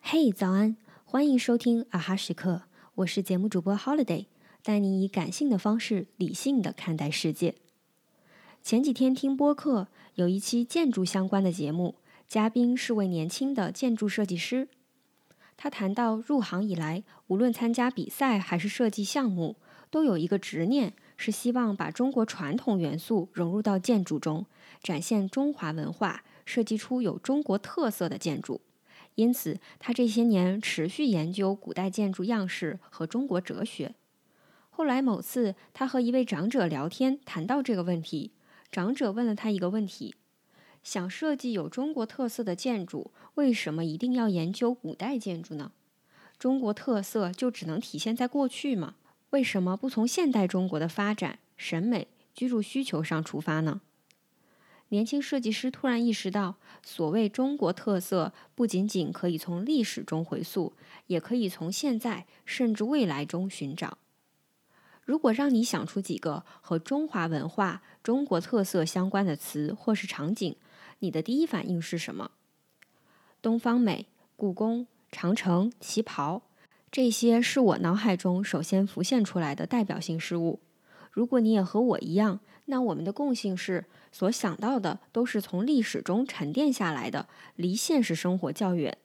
嘿，早安！欢迎收听啊哈时刻，我是节目主播 Holiday，带你以感性的方式理性的看待世界。前几天听播客，有一期建筑相关的节目，嘉宾是位年轻的建筑设计师。他谈到入行以来，无论参加比赛还是设计项目，都有一个执念，是希望把中国传统元素融入到建筑中，展现中华文化，设计出有中国特色的建筑。因此，他这些年持续研究古代建筑样式和中国哲学。后来某次，他和一位长者聊天，谈到这个问题，长者问了他一个问题：想设计有中国特色的建筑，为什么一定要研究古代建筑呢？中国特色就只能体现在过去吗？为什么不从现代中国的发展、审美、居住需求上出发呢？年轻设计师突然意识到，所谓中国特色不仅仅可以从历史中回溯，也可以从现在甚至未来中寻找。如果让你想出几个和中华文化、中国特色相关的词或是场景，你的第一反应是什么？东方美、故宫、长城、旗袍，这些是我脑海中首先浮现出来的代表性事物。如果你也和我一样，那我们的共性是，所想到的都是从历史中沉淀下来的，离现实生活较远。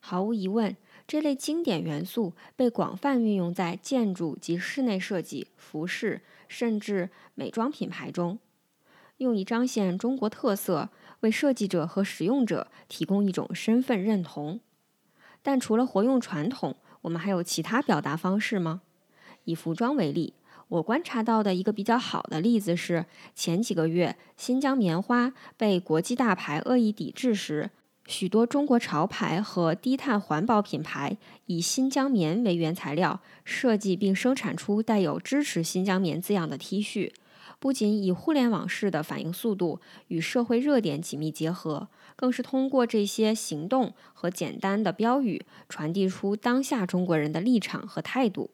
毫无疑问，这类经典元素被广泛运用在建筑及室内设计、服饰，甚至美妆品牌中，用以彰显中国特色，为设计者和使用者提供一种身份认同。但除了活用传统，我们还有其他表达方式吗？以服装为例。我观察到的一个比较好的例子是，前几个月新疆棉花被国际大牌恶意抵制时，许多中国潮牌和低碳环保品牌以新疆棉为原材料设计并生产出带有“支持新疆棉”字样的 T 恤，不仅以互联网式的反应速度与社会热点紧密结合，更是通过这些行动和简单的标语传递出当下中国人的立场和态度。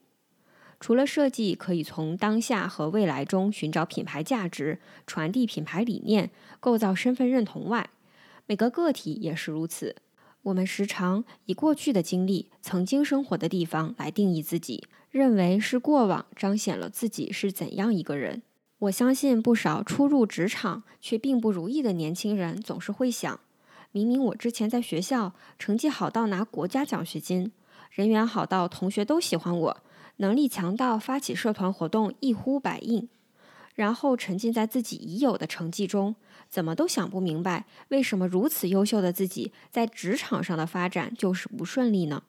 除了设计可以从当下和未来中寻找品牌价值、传递品牌理念、构造身份认同外，每个个体也是如此。我们时常以过去的经历、曾经生活的地方来定义自己，认为是过往彰显了自己是怎样一个人。我相信不少初入职场却并不如意的年轻人总是会想：明明我之前在学校成绩好到拿国家奖学金，人缘好到同学都喜欢我。能力强到发起社团活动一呼百应，然后沉浸在自己已有的成绩中，怎么都想不明白为什么如此优秀的自己在职场上的发展就是不顺利呢？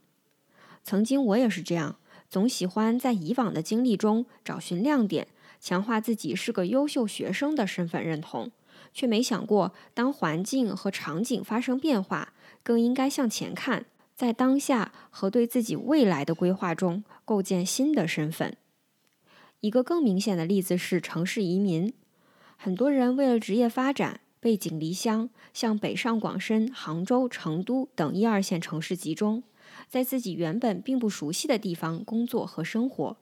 曾经我也是这样，总喜欢在以往的经历中找寻亮点，强化自己是个优秀学生的身份认同，却没想过当环境和场景发生变化，更应该向前看。在当下和对自己未来的规划中构建新的身份。一个更明显的例子是城市移民，很多人为了职业发展，背井离乡，向北上广深、杭州、成都等一二线城市集中，在自己原本并不熟悉的地方工作和生活。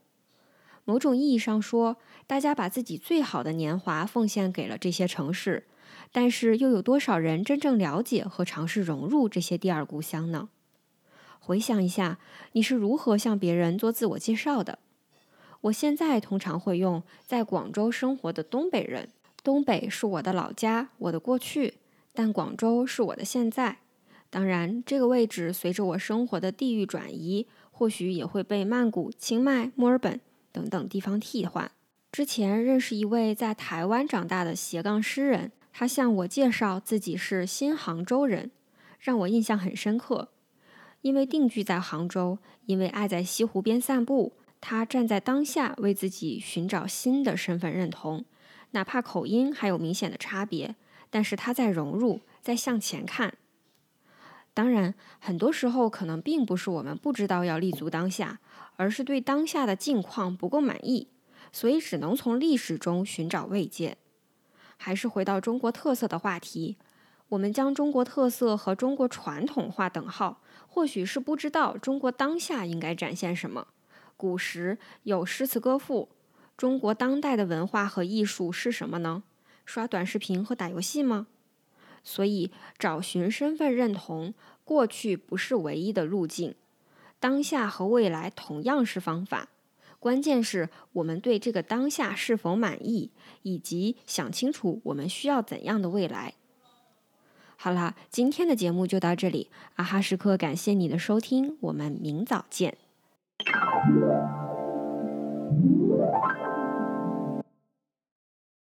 某种意义上说，大家把自己最好的年华奉献给了这些城市，但是又有多少人真正了解和尝试融入这些第二故乡呢？回想一下，你是如何向别人做自我介绍的？我现在通常会用在广州生活的东北人。东北是我的老家，我的过去，但广州是我的现在。当然，这个位置随着我生活的地域转移，或许也会被曼谷、清迈、墨尔本等等地方替换。之前认识一位在台湾长大的斜杠诗人，他向我介绍自己是新杭州人，让我印象很深刻。因为定居在杭州，因为爱在西湖边散步，他站在当下为自己寻找新的身份认同，哪怕口音还有明显的差别，但是他在融入，在向前看。当然，很多时候可能并不是我们不知道要立足当下，而是对当下的境况不够满意，所以只能从历史中寻找慰藉。还是回到中国特色的话题，我们将中国特色和中国传统划等号。或许是不知道中国当下应该展现什么。古时有诗词歌赋，中国当代的文化和艺术是什么呢？刷短视频和打游戏吗？所以，找寻身份认同，过去不是唯一的路径，当下和未来同样是方法。关键是我们对这个当下是否满意，以及想清楚我们需要怎样的未来。好了，今天的节目就到这里，啊哈时刻感谢你的收听，我们明早见。